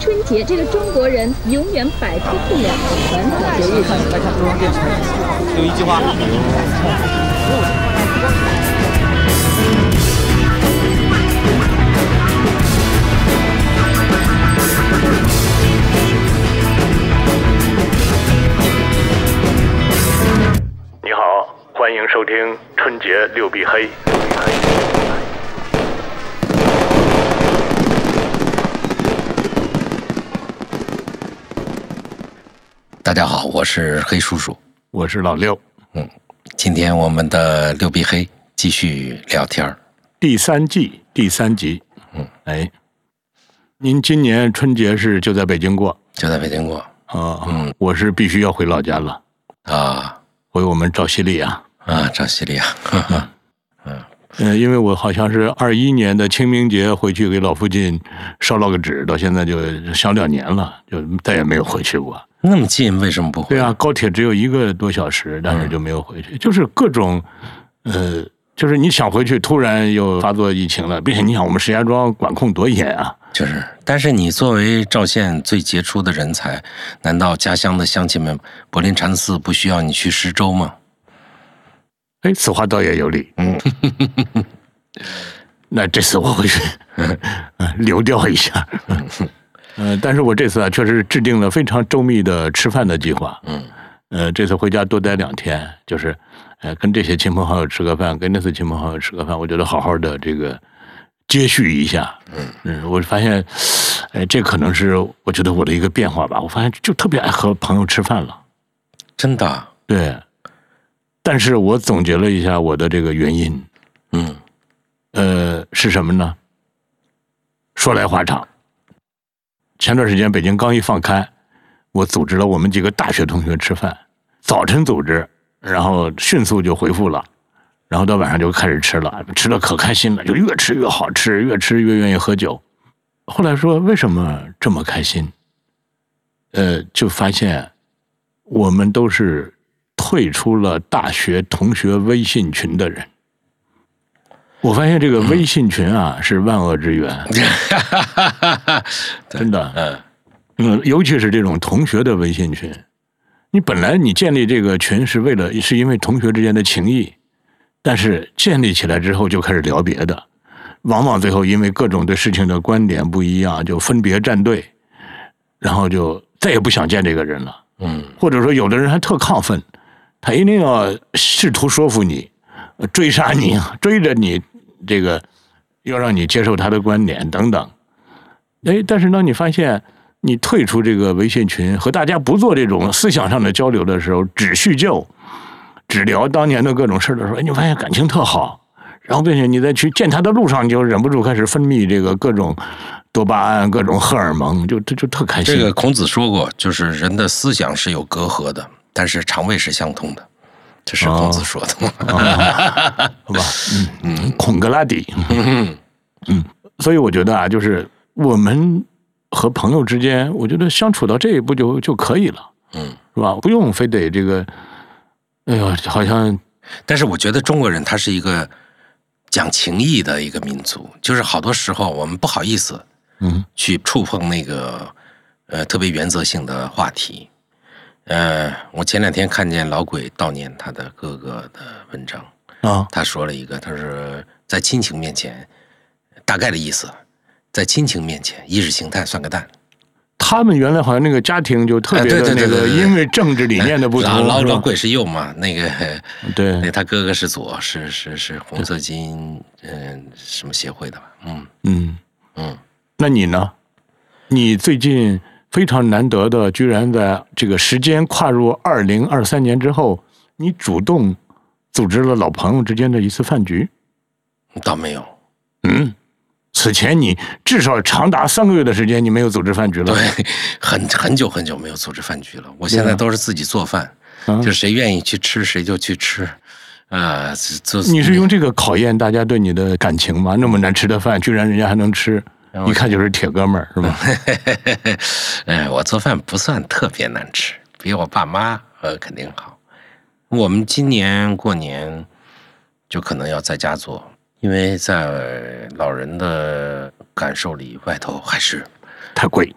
春节，这个中国人永远摆脱不了传统节日。来看中央电视台，有一句话。你好，欢迎收听春节六必黑。大家好，我是黑叔叔，我是老六。嗯，今天我们的六必黑继续聊天儿。第三季第三集。嗯，哎，您今年春节是就在北京过？就在北京过。啊，嗯，我是必须要回老家了。啊，回我们赵西里亚。啊，赵西里亚。嗯，嗯，因为我好像是二一年的清明节回去给老父亲烧了个纸，到现在就小两年了，就再也没有回去过。那么近，为什么不回？对啊，高铁只有一个多小时，但是就没有回去，就是各种，呃，就是你想回去，突然又发作疫情了，并且你想我们石家庄管控多严啊！就是，但是你作为赵县最杰出的人才，难道家乡的乡亲们柏林禅寺不需要你去施粥吗？哎，此话倒也有理。嗯，那这次我回去 流调一下。呃，但是我这次啊，确实制定了非常周密的吃饭的计划。嗯，呃，这次回家多待两天，就是，呃，跟这些亲朋好友吃个饭，跟那次亲朋好友吃个饭，我觉得好好的这个接续一下。嗯嗯，我发现，哎，这可能是我觉得我的一个变化吧。我发现就特别爱和朋友吃饭了，真的。对，但是我总结了一下我的这个原因。嗯，呃，是什么呢？说来话长。前段时间北京刚一放开，我组织了我们几个大学同学吃饭，早晨组织，然后迅速就回复了，然后到晚上就开始吃了，吃的可开心了，就越吃越好吃，越吃越愿意喝酒。后来说为什么这么开心？呃，就发现我们都是退出了大学同学微信群的人。我发现这个微信群啊是万恶之源，真的，嗯。嗯，尤其是这种同学的微信群，你本来你建立这个群是为了是因为同学之间的情谊，但是建立起来之后就开始聊别的，往往最后因为各种对事情的观点不一样，就分别站队，然后就再也不想见这个人了，嗯，或者说有的人还特亢奋，他一定要试图说服你，追杀你，追着你。这个要让你接受他的观点等等，哎，但是当你发现你退出这个微信群，和大家不做这种思想上的交流的时候，只叙旧，只聊当年的各种事儿的时候，你发现感情特好。然后，并且你在去见他的路上，你就忍不住开始分泌这个各种多巴胺、各种荷尔蒙，就这就特开心。这个孔子说过，就是人的思想是有隔阂的，但是肠胃是相通的。这是孔子说的，好吧？嗯嗯，孔格拉底，嗯嗯，所以我觉得啊，就是我们和朋友之间，我觉得相处到这一步就就可以了，嗯，是吧？不用非得这个，哎呦，好像，但是我觉得中国人他是一个讲情义的一个民族，就是好多时候我们不好意思，嗯，去触碰那个呃特别原则性的话题。呃，我前两天看见老鬼悼念他的哥哥的文章啊，他说了一个，他说在亲情面前，大概的意思，在亲情面前，意识形态算个蛋。他们原来好像那个家庭就特别的那个，因为政治理念的不同，老老鬼是右嘛，那个 对，那他哥哥是左，是是是红色基因嗯什么协会的吧？嗯嗯嗯，那你呢？你最近？非常难得的，居然在这个时间跨入二零二三年之后，你主动组织了老朋友之间的一次饭局。倒没有，嗯，此前你至少长达三个月的时间，你没有组织饭局了。对，很很久很久没有组织饭局了。我现在都是自己做饭，就谁愿意去吃谁就去吃。啊，做你是用这个考验大家对你的感情吗？那么难吃的饭，居然人家还能吃。一看就是铁哥们儿，是吧？哎，我做饭不算特别难吃，比我爸妈呃肯定好。我们今年过年就可能要在家做，因为在老人的感受里，外头还是太贵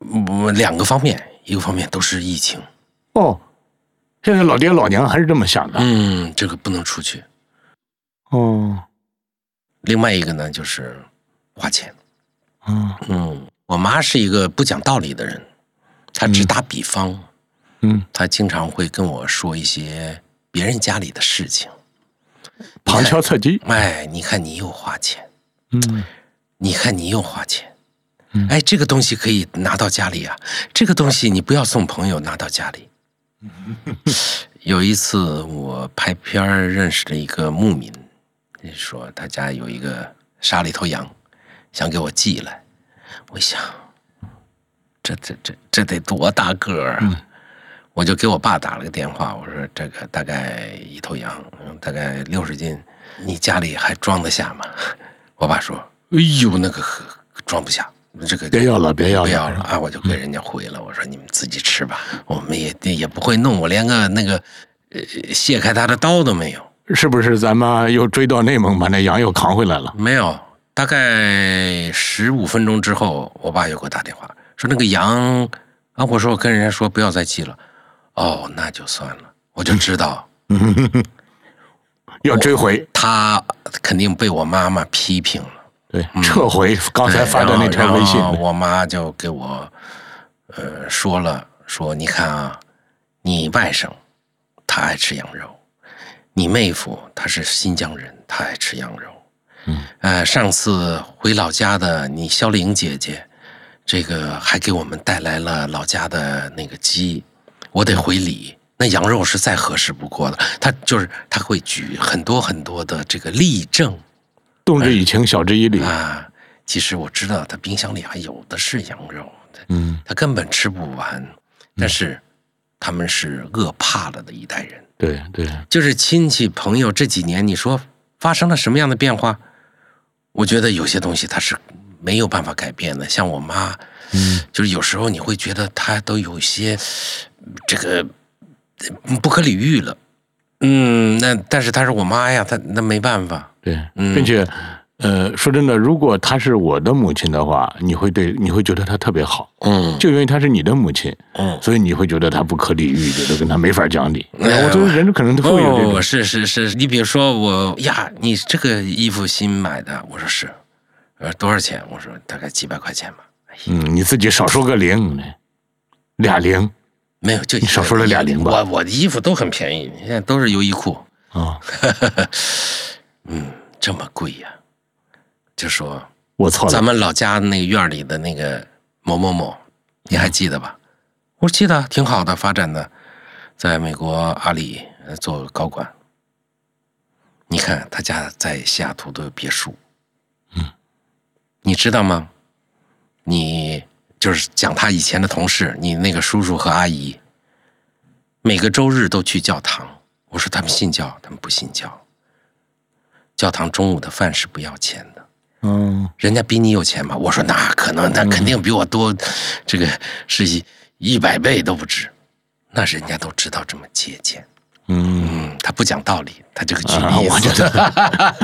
嗯两个方面，一个方面都是疫情，哦。现在老爹老娘还是这么想的嗯，这个不能出去。哦，另外一个呢，就是花钱。嗯。嗯，我妈是一个不讲道理的人，她只打比方，嗯，她经常会跟我说一些别人家里的事情。旁敲侧击，哎，你看你又花钱，嗯。你看你又花钱。嗯，哎，这个东西可以拿到家里啊，这个东西你不要送朋友拿到家里。有一次我拍片儿认识了一个牧民，说他家有一个杀了一头羊，想给我寄来。我一想，这这这这得多大个儿啊！我就给我爸打了个电话，我说这个大概一头羊，嗯大概六十斤，你家里还装得下吗？我爸说：“哎呦，那个呵装不下，这个别要了别要了不要了啊！”我就给人家回了，我说：“你们自己吃吧，我们也也不会弄，我连个那个呃卸开它的刀都没有。”是不是咱们又追到内蒙，把那羊又扛回来了？没有，大概十五分钟之后，我爸又给我打电话说那个羊啊，我说我跟人家说不要再寄了，哦，那就算了，我就知道 要追回，他肯定被我妈妈批评了。对，撤回刚才发的那条微信。我妈就给我呃说了，说你看啊，你外甥他爱吃羊肉，你妹夫他是新疆人，他爱吃羊肉。嗯，呃，上次回老家的你肖玲姐姐，这个还给我们带来了老家的那个鸡，我得回礼。那羊肉是再合适不过的，他就是他会举很多很多的这个例证，动之以情，晓之以理。啊，其实我知道他冰箱里还有的是羊肉，嗯，他根本吃不完。但是他们是饿怕了的一代人，对对，就是亲戚朋友这几年，你说发生了什么样的变化？我觉得有些东西它是没有办法改变的。像我妈，嗯，就是有时候你会觉得她都有些这个呃不可理喻了。嗯，那但是她是我妈呀，她那没办法。对，嗯并且，呃，说真的，如果她是我的母亲的话，你会对你会觉得她特别好，嗯就因为她是你的母亲，嗯。所以你会觉得她不可理喻，觉得跟她没法讲理。哎我觉得人可能都会有这哦，种，是是是，你比如说我呀，你这个衣服新买的，我说是，呃，多少钱？我说大概几百块钱吧。哎，嗯，你自己少说个零，俩零没有，就你少说了俩零吧我我的衣服都很便宜，你看都是优衣库，啊，嗯，这么贵呀、就说我错了，咱们老家那个院儿里的那个某某某，你还记得吧？我说记得，挺好的，发展的，在美国阿里呃做高管。你看他家在西雅图都有别墅，嗯，你知道吗？你就是讲他以前的同事，你那个叔叔和阿姨，每个周日都去教堂。我说他们信教，他们不信教。教堂中午的饭是不要钱的。嗯，人家比你有钱吗？我说那可能，那肯定比我多，这个是一一百倍都不止。那人家都知道这么节俭，嗯。嗯，他不讲道理，他这个举啊，例我觉子，得，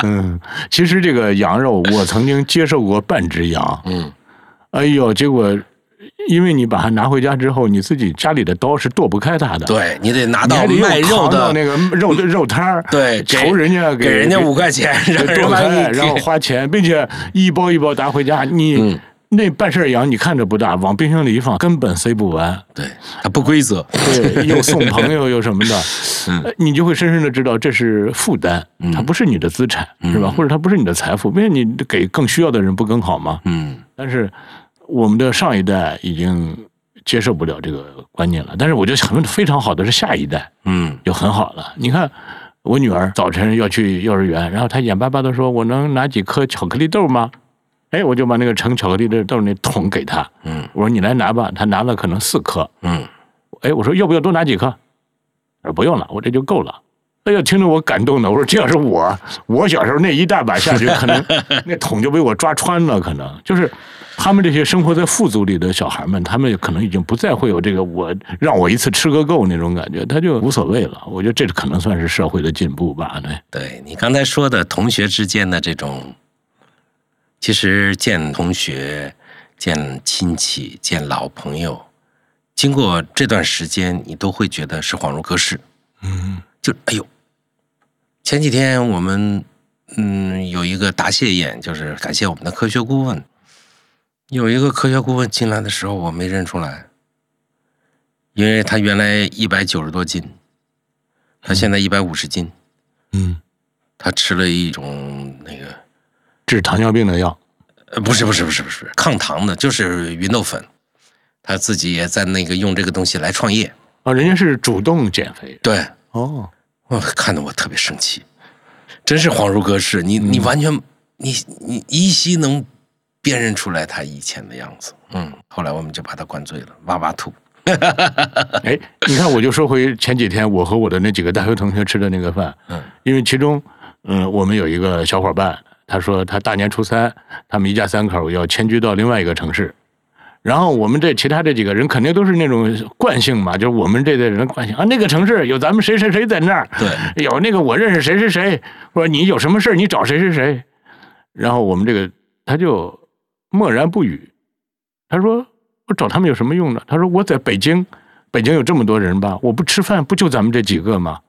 嗯，其实这个羊肉，我曾经接受过半只羊，嗯哎呦，结果因为你把它拿回家之后，你自己家里的刀是剁不开它的，，对你得拿到卖肉的那个肉的 肉摊儿，对求人家给人家五块钱，让人剁开，然后花钱，并且一包一包拿回家，你、嗯那半扇羊你看着不大，往冰箱里一放，根本塞不完。对，它不规则，对，又送朋友又什么的，嗯呃你就会深深的知道这是负担，它不是你的资产，是吧？嗯或者它不是你的财富，因为你给更需要的人不更好吗？嗯但是我们的上一代已经接受不了这个观念了，但是我觉得很非常好的是下一代嗯就很好了。你看我女儿早晨要去幼儿园，然后她眼巴巴的说：“我能拿几颗巧克力豆吗？”哎，我就把那个盛巧克力的豆那桶给她，嗯我说：“你来拿吧。”她拿了可能四颗，嗯哎，我说要不要多拿几颗？他说不用了，我这就够了。哎呀，听着我感动的，我说这要是我，我小时候那一大把下去，可能 那桶就被我抓穿了。可能就是他们这些生活在富足里的小孩们，他们可能已经不再会有这个我让我一次吃个够那种感觉，他就无所谓了。我觉得这可能算是社会的进步吧。对，对你刚才说的同学之间的这种其实见同学、见亲戚、见老朋友，经过这段时间，你都会觉得是恍如隔世。嗯就哎呦，前几天我们嗯有一个答谢宴，就是感谢我们的科学顾问。有一个科学顾问进来的时候，我没认出来，因为他原来一百九十多斤，他现在一百五十斤，嗯，他吃了一种那个治糖尿病的药。呃不是不是不是不是抗糖的，就是芸豆粉，他自己也在那个用这个东西来创业。啊，人家是主动减肥。对，哦，我看得我特别生气，真是恍如隔世。你你完全你你依稀能辨认出来他以前的样子。嗯，后来我们就把他灌醉了，哇哇吐。哎，你看，我就说回前几天我和我的那几个大学同学吃的那个饭，嗯，因为其中，嗯，我们有一个小伙伴，他说他大年初三，他们一家三口要迁居到另外一个城市，然后我们这其他这几个人肯定都是那种惯性嘛，就是我们这代人的惯性啊，那个城市有咱们谁谁谁在那儿，对，有那个我认识谁谁谁，或者你有什么事儿你找谁谁谁，然后我们这个他就默然不语，他说我找他们有什么用呢？他说我在北京，北京有这么多人吧，我不吃饭不就咱们这几个吗？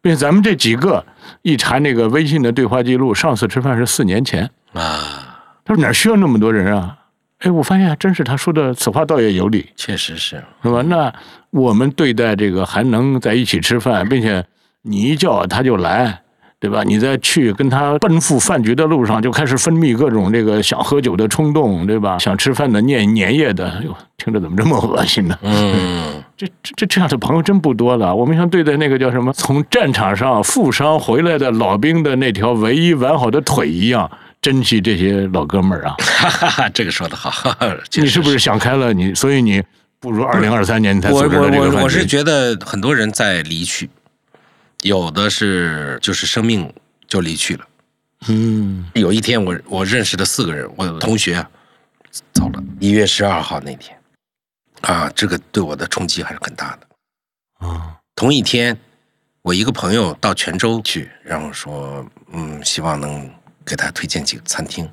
并且咱们这几个一查那个微信的对话记录，上次吃饭是四年前。啊，他说哪需要那么多人啊？哎，我发现还真是他说的此话倒也有理，确实是。是吧？那我们对待这个还能在一起吃饭，并且你一叫他就来，对吧？你在去跟他奔赴饭局的路上，就开始分泌各种这个想喝酒的冲动，对吧？想吃饭的念粘液的，哎呦，听着怎么这么恶心呢？嗯，这这这这样的朋友真不多了。我们像对待那个叫什么，从战场上负伤回来的老兵的那条唯一完好的腿一样，珍惜这些老哥们儿啊！哈哈哈，这个说的好。哈哈你是不是想开了？你所以你不如二零二三年你才我组织了这个饭我我我是觉得很多人在离去，有的是就是生命就离去了。嗯有一天我我认识的四个人，我有同学啊走了，一月十二号那天，啊，这个对我的冲击还是很大的。啊同一天，我一个朋友到泉州去，然后说，嗯，希望能给他推荐几个餐厅，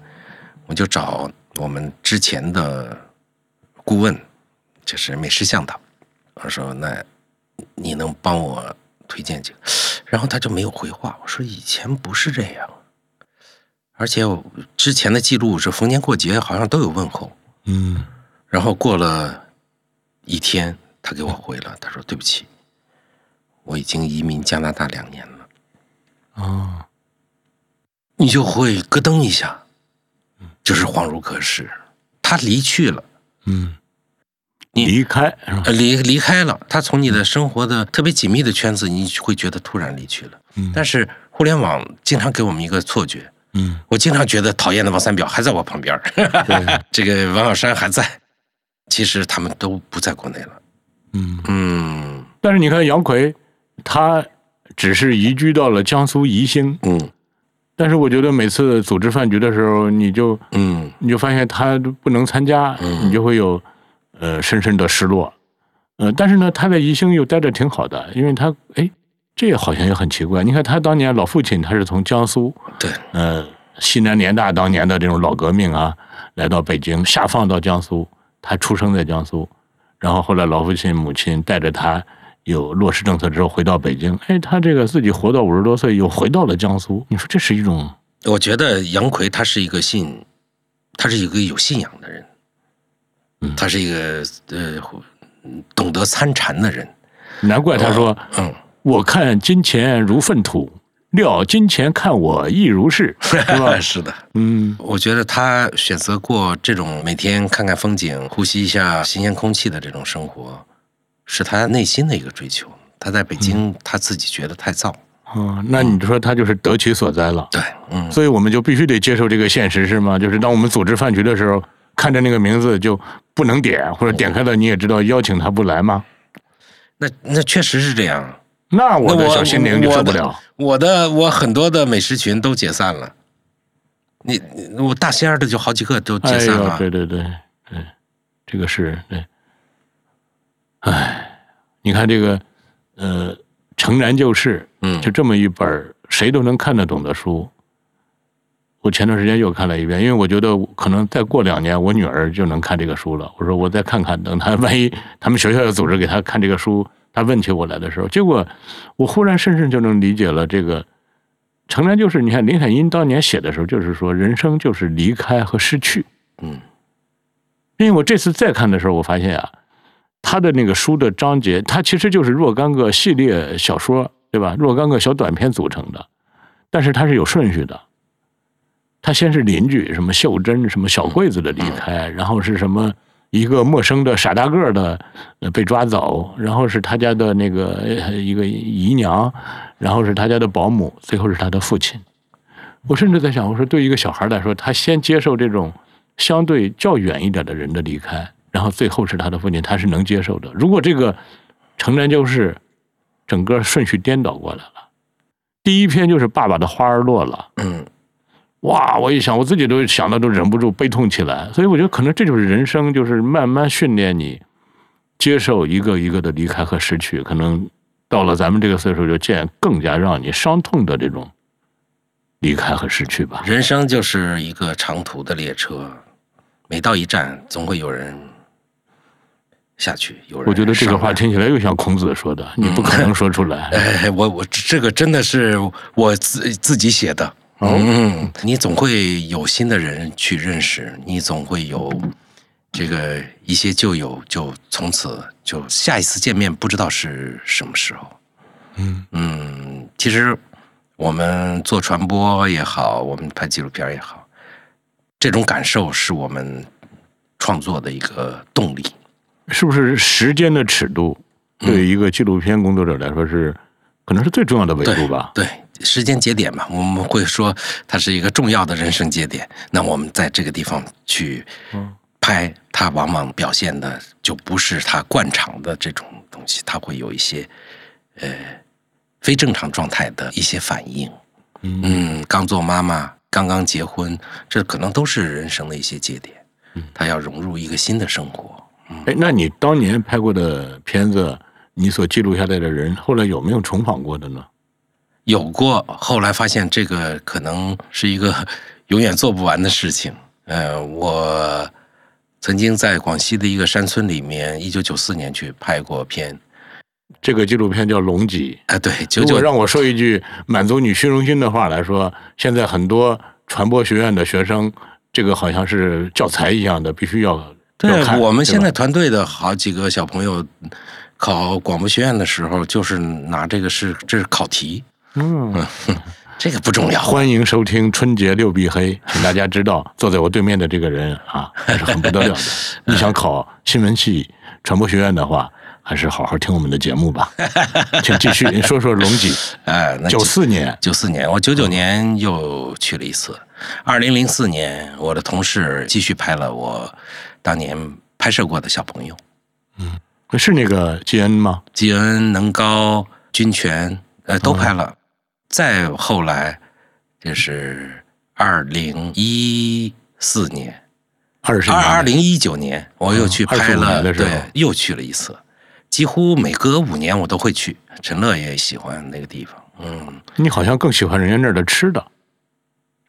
我就找我们之前的顾问，就是美食向导，我说那你能帮我推荐几个？然后他就没有回话。我说以前不是这样，而且我之前的记录是逢年过节好像都有问候，嗯然后过了一天，他给我回了，他说对不起，我已经移民加拿大两年了。啊你就会咯噔一下，就是恍如隔世。他离去了，嗯，你离开离离开了，他从你的生活的特别紧密的圈子，你会觉得突然离去了。嗯。但是互联网经常给我们一个错觉，嗯。我经常觉得讨厌的王三表还在我旁边儿，对。这个王小山还在，其实他们都不在国内了。嗯，嗯。但是你看杨奎，他只是移居到了江苏宜兴，嗯但是我觉得每次组织饭局的时候，你就嗯你就发现他不能参加，嗯你就会有呃深深的失落。呃，但是呢，他在宜兴又待着挺好的，因为他哎，这也好像也很奇怪。你看他当年老父亲，他是从江苏，对，呃，西南联大当年的这种老革命啊，来到北京，下放到江苏，他出生在江苏，然后后来老父亲母亲带着他有落实政策之后回到北京，哎，他这个自己活到五十多岁又回到了江苏，你说这是一种我觉得杨奎他是一个信，他是一个有信仰的人，嗯他是一个呃懂得参禅的人。难怪他说。嗯，我看金钱如粪土，料金钱看我亦如是，是吧？是的，嗯我觉得他选择过这种每天看看风景、呼吸一下新鲜空气的这种生活，是他内心的一个追求。他在北京，他自己觉得太燥。哦，那你说他就是得其所哉了，对，嗯，所以我们就必须得接受这个现实，是吗？就是当我们组织饭局的时候，看着那个名字就不能点，或者点开了你也知道邀请他不来吗？那那确实是这样。那我的小心灵就受不了。我的我很多的美食群都解散了，你你我大仙儿的就好几个都解散了。，对对对对，这个是对。哎，你看这个，呃，《诚然就是》，嗯就这么一本谁都能看得懂的书，我前段时间又看了一遍，因为我觉得可能再过两年，我女儿就能看这个书了。我说我再看看，等她万一他们学校要组织给她看这个书，她问起我来的时候，结果我忽然深深就能理解了这个。诚然，就是你看林海音当年写的时候，就是说人生就是离开和失去。嗯，因为我这次再看的时候，我发现啊，他的那个书的章节，它其实就是若干个系列小说，对吧？若干个小短片组成的，但是它是有顺序的。他先是邻居，什么秀珍，什么小桂子的离开，然后是什么一个陌生的傻大个的被抓走，然后是他家的那个一个姨娘，然后是他家的保姆，最后是他的父亲。我甚至在想，我说对一个小孩来说，他先接受这种相对较远一点的人的离开，然后最后是他的父亲，他是能接受的。如果这个城南就是整个顺序颠倒过来了，第一篇就是爸爸的花儿落了，嗯。哇！我一想，我自己都想到都忍不住悲痛起来。所以我觉得，可能这就是人生，就是慢慢训练你接受一个一个的离开和失去。可能到了咱们这个岁数，就见更加让你伤痛的这种离开和失去吧。人生就是一个长途的列车，每到一站，总会有人下去。有人，我觉得这个话听起来又像孔子说的，你不可能说出来。哎，我我这个真的是我自自己写的。嗯，你总会有新的人去认识，你总会有这个一些旧友，就从此就下一次见面不知道是什么时候。嗯嗯，其实我们做传播也好，我们拍纪录片也好，这种感受是我们创作的一个动力。是不是时间的尺度对一个纪录片工作者来说是可能是最重要的维度吧？对。时间节点嘛，我们会说它是一个重要的人生节点。那我们在这个地方去拍，它往往表现的就不是它惯常的这种东西，它会有一些呃非正常状态的一些反应。嗯，刚做妈妈，刚刚结婚，这可能都是人生的一些节点。嗯，他要融入一个新的生活。哎，那你当年拍过的片子，你所记录下来的人，后来有没有重访过的呢？有过，后来发现这个可能是一个永远做不完的事情。呃，我曾经在广西的一个山村里面，一九九四年去拍过片，这个纪录片叫《龙脊》。啊，对，如果让我说一句满足你虚荣心的话来说，现在很多传播学院的学生，这个好像是教材一样的，必须要对。我们现在团队的好几个小朋友考广播学院的时候，就是拿这个是这是考题。嗯，这个不重要。欢迎收听春节六必黑，请大家知道，坐在我对面的这个人啊，还是很不得了的。你想考新闻系传播学院的话，还是好好听我们的节目吧。请继续说说龙脊。哎，九四年，九四年，我九九年又去了一次。二零零四年，我的同事继续拍了我当年拍摄过的小朋友。嗯，那是那个基恩吗？基恩、能高、军权，呃，都拍了。再后来，就是二零一四年，二二二零一九年，我又去拍了，对，又去了一次。几乎每隔五年我都会去。陈乐也喜欢那个地方，嗯。你好像更喜欢人家那儿的吃的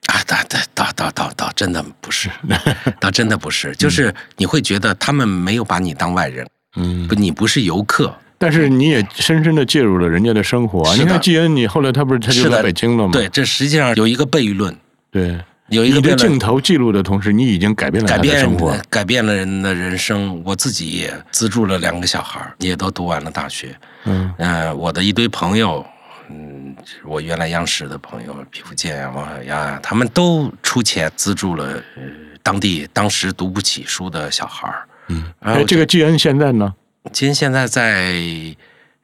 啊？倒倒倒倒倒倒，真的不是，倒真的不是，就是你会觉得他们没有把你当外人，嗯，不，你不是游客。但是你也深深的介入了人家的生活。你看季恩，你后来他不是他就在北京了吗？对，这实际上有一个悖论。对，有一个的镜头记录的同时，你已经改变了改变生活，改变了人的人生。我自己也资助了两个小孩也都读完了大学。嗯，呃，我的一堆朋友，嗯，我原来央视的朋友，皮福健啊、王小丫啊他们都出钱资助了呃当地当时读不起书的小孩嗯，哎，这个季恩现在呢？其实现在在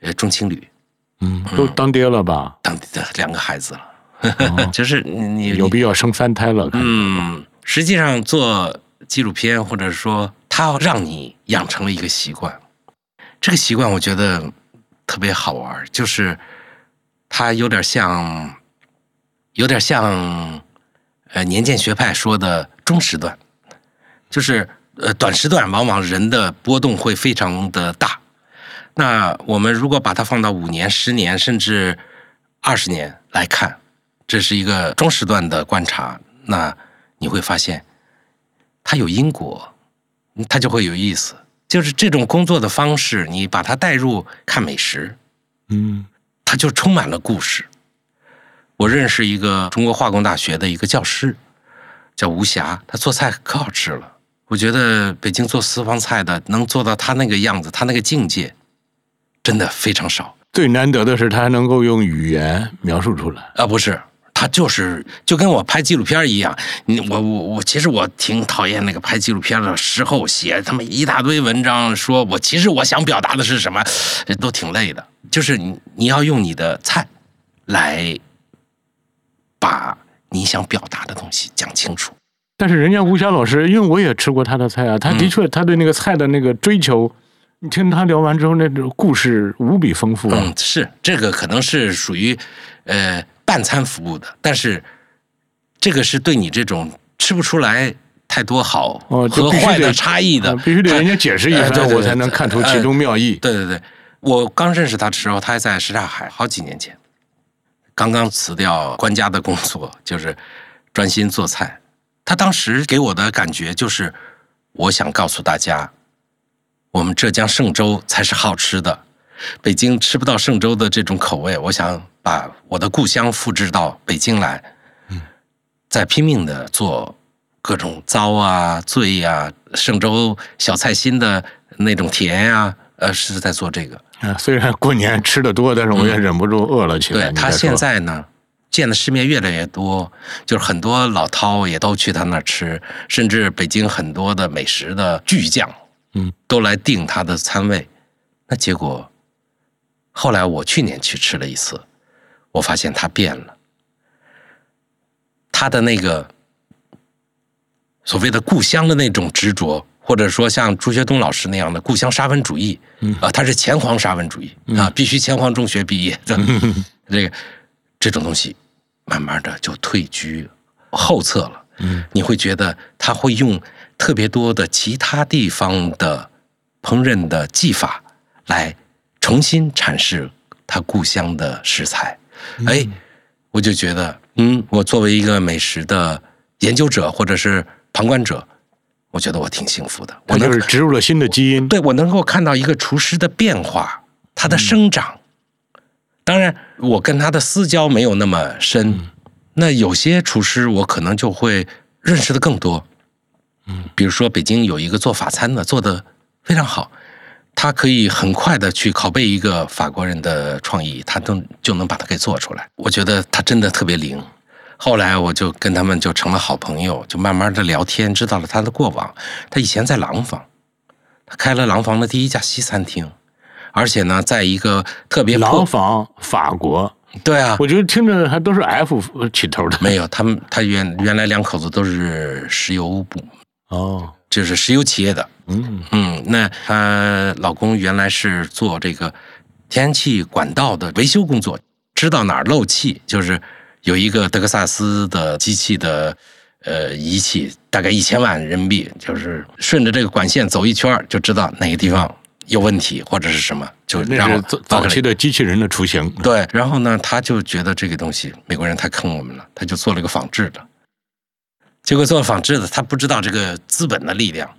呃中青旅，嗯，都当爹了吧？当的两个孩子了，就是你有必要生三胎了。嗯，实际上做纪录片，或者说他让你养成了一个习惯，这个习惯我觉得特别好玩，就是它有点像，有点像呃年鉴学派说的中时段，就是。呃，短时段往往人的波动会非常的大。那我们如果把它放到五年、十年甚至二十年来看，这是一个中时段的观察。那你会发现它有因果，它就会有意思。就是这种工作的方式，你把它带入看美食，嗯它就充满了故事。我认识一个中国化工大学的一个教师，叫吴霞，他做菜可好吃了。我觉得北京做私房菜的能做到他那个样子，他那个境界，真的非常少最难得的是他还能够用语言描述出来。啊！不是，他就是就跟我拍纪录片一样。你我我我，其实我挺讨厌那个拍纪录片的时候写他们一大堆文章，说我其实我想表达的是什么，都挺累的。就是你你要用你的菜来把你想表达的东西讲清楚。但是人家吴霞老师，因为我也吃过他的菜啊，他的确他对那个菜的那个追求，你听他聊完之后，那种故事无比丰富啊。嗯，是这个可能是属于呃半餐服务的，但是这个是对你这种吃不出来太多好和坏的差异的，啊必须得他人家解释一番，我才能看出其中妙意。对对对，我刚认识他的时候，他还在什刹海，好几年前，刚刚辞掉官家的工作，就是专心做菜。他当时给我的感觉就是，我想告诉大家，我们浙江嵊州才是好吃的，北京吃不到嵊州的这种口味。我想把我的故乡复制到北京来，嗯在拼命的做各种糟啊、醉啊、嵊州小菜心的那种甜呀、呃，是在做这个。啊，虽然过年吃的多，但是我也忍不住饿了起来。对他现在呢，见的世面越来越多，就是很多老饕也都去他那儿吃，甚至北京很多的美食的巨匠，嗯，都来订他的餐位。那结果，后来我去年去吃了一次，我发现他变了，他的那个所谓的故乡的那种执着。或者说像朱学东老师那样的故乡沙文主义，嗯啊，他是前皇沙文主义啊，必须前皇中学毕业的，这个这种东西，慢慢的就退居后侧了。嗯，你会觉得他会用特别多的其他地方的烹饪的技法来重新阐释他故乡的食材。哎，我就觉得，嗯，我作为一个美食的研究者或者是旁观者，我觉得我挺幸福的。我就是植入了新的基因。对我能够看到一个厨师的变化，他的生长。当然，我跟他的私交没有那么深，那有些厨师我可能就会认识的更多。嗯，比如说北京有一个做法餐的，做的非常好，他可以很快的去拷贝一个法国人的创意，他都就能把它给做出来。我觉得他真的特别灵。后来我就跟他们就成了好朋友，就慢慢的聊天，知道了他的过往。他以前在廊坊，他开了廊坊的第一家西餐厅，而且呢，在一个特别廊坊，法国，对啊，我觉得听着还都是 F 起头的。没有他们，他原原来两口子都是石油部，哦，就是石油企业的。嗯嗯，那她老公原来是做这个天然气管道的维修工作，知道哪儿漏气，就是有一个德克萨斯的机器的呃仪器，大概一千万人民币，就是顺着这个管线走一圈儿就知道哪个地方有问题或者是什么，就让我那是早早期的机器人的雏形。对，然后呢，他就觉得这个东西美国人太坑我们了，他就做了个仿制的。结果做仿制的，他不知道这个资本的力量，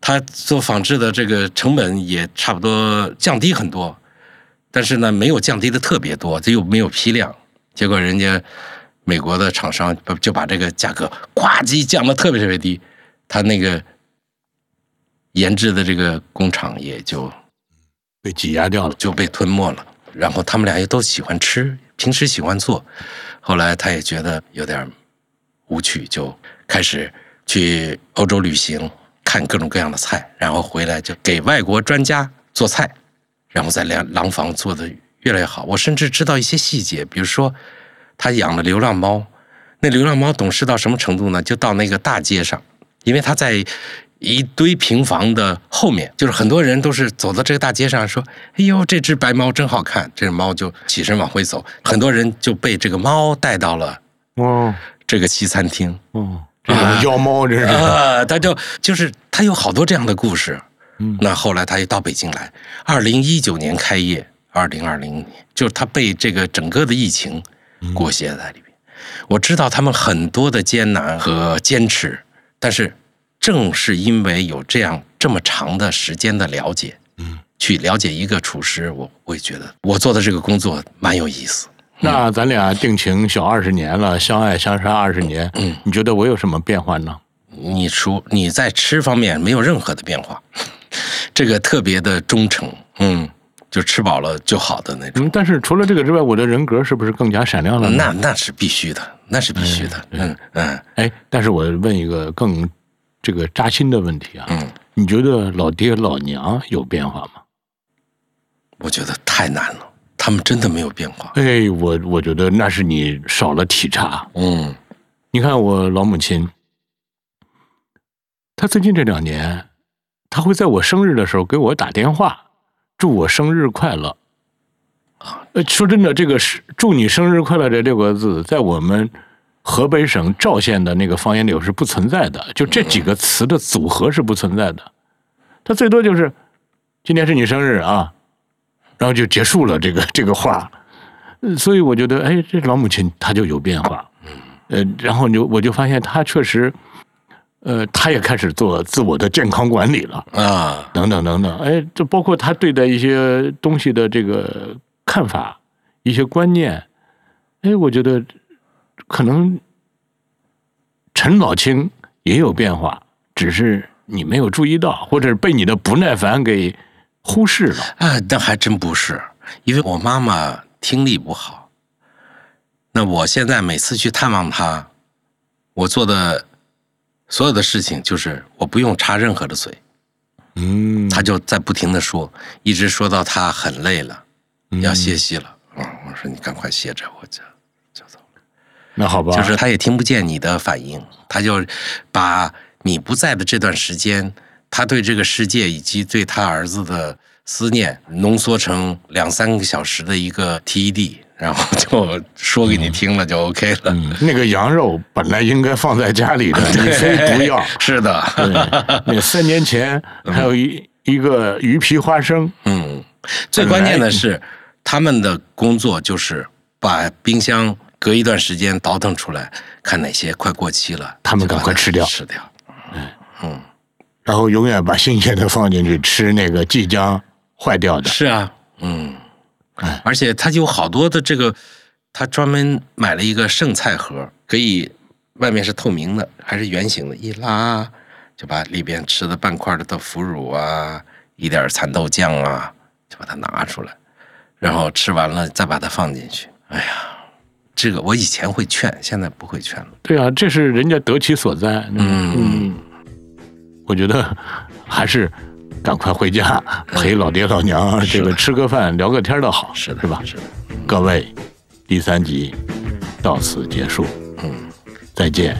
他做仿制的这个成本也差不多降低很多，但是呢，没有降低的特别多，这又没有批量，结果人家美国的厂商就就把这个价格呱唧降的特别特别低，他那个研制的这个工厂也就被挤压掉了。就被吞没了。然后他们俩也都喜欢吃，平时喜欢做，后来他也觉得有点无趣，就开始去欧洲旅行，看各种各样的菜，然后回来就给外国专家做菜，然后在廊廊坊做的越来越好。我甚至知道一些细节，比如说他养了流浪猫，那流浪猫懂事到什么程度呢？就到那个大街上，因为他在一堆平房的后面，就是很多人都是走到这个大街上说：“哎呦，这只白猫真好看。”这只猫就起身往回走，很多人就被这个猫带到了哦这个西餐厅。哦，这种妖猫这是。啊，他就就是他有好多这样的故事。嗯那后来他又到北京来，二零一九年开业，二零二零年就是他被这个整个的疫情裹挟在里边。我知道他们很多的艰难和坚持，但是正是因为有这样这么长的时间的了解，嗯，去了解一个厨师，我我也觉得我做的这个工作蛮有意思。那咱俩定情小二十年了，相爱相杀二十年，嗯，你觉得我有什么变化呢？你除你在吃方面没有任何的变化，这个特别的忠诚，嗯，就吃饱了就好的那种。嗯，但是除了这个之外，我的人格是不是更加闪亮了呢？那那是必须的，那是必须的，嗯嗯哎，但是我问一个更这个扎心的问题啊，嗯，你觉得老爹老娘有变化吗？我觉得太难了，他们真的没有变化。哎，我我觉得那是你少了体察。嗯你看我老母亲，她最近这两年，她会在我生日的时候给我打电话，祝我生日快乐。呃，说真的，这个是“祝你生日快乐”这六个字，在我们河北省赵县的那个方言里是不存在的，就这几个词的组合是不存在的。它最多就是“今天是你生日啊”，然后就结束了这个 这个话。呃所以我觉得，哎，这老母亲她就有变化。呃，然后就我就发现她确实，呃，她也开始做自我的健康管理了。啊，等等等等，哎，这包括她对待一些东西的这个看法、一些观念，哎，我觉得可能陈老青也有变化，只是你没有注意到，或者是被你的不耐烦给忽视了。啊，那还真不是，因为我妈妈听力不好。那我现在每次去探望她，我做的所有的事情就是我不用插任何的嘴，嗯，她就在不停的说，一直说到她很累了，嗯要歇息了。嗯，我说你赶快歇着，我就就走了。那好吧，就是她也听不见你的反应，她就把你不在的这段时间，她对这个世界以及对他儿子的思念浓缩成两三个小时的一个 TED，然后就说给你听了，就 OK 了。嗯，那个羊肉本来应该放在家里的，你非不要。是的，对，那三年前还有一一个鱼皮花生，嗯，最关键的是，他们的工作就是把冰箱隔一段时间倒腾出来，看哪些快过期了，他们赶快吃掉。吃掉。然后永远把新鲜的放进去吃那个即将坏掉的。是啊，嗯哎，而且他有好多的这个，他专门买了一个剩菜盒，可以外面是透明的，还是圆形的，一拉就把里边吃的半块的豆腐乳啊，一点蚕豆酱啊，就把它拿出来，然后吃完了再把它放进去。哎呀，这个我以前会劝，现在不会劝了。对啊，这是人家得其所在。嗯嗯，我觉得还是赶快回家陪老爹老娘这个吃个饭聊个天儿的好，是的，是吧？是的，各位，第三集到此结束，嗯。再见。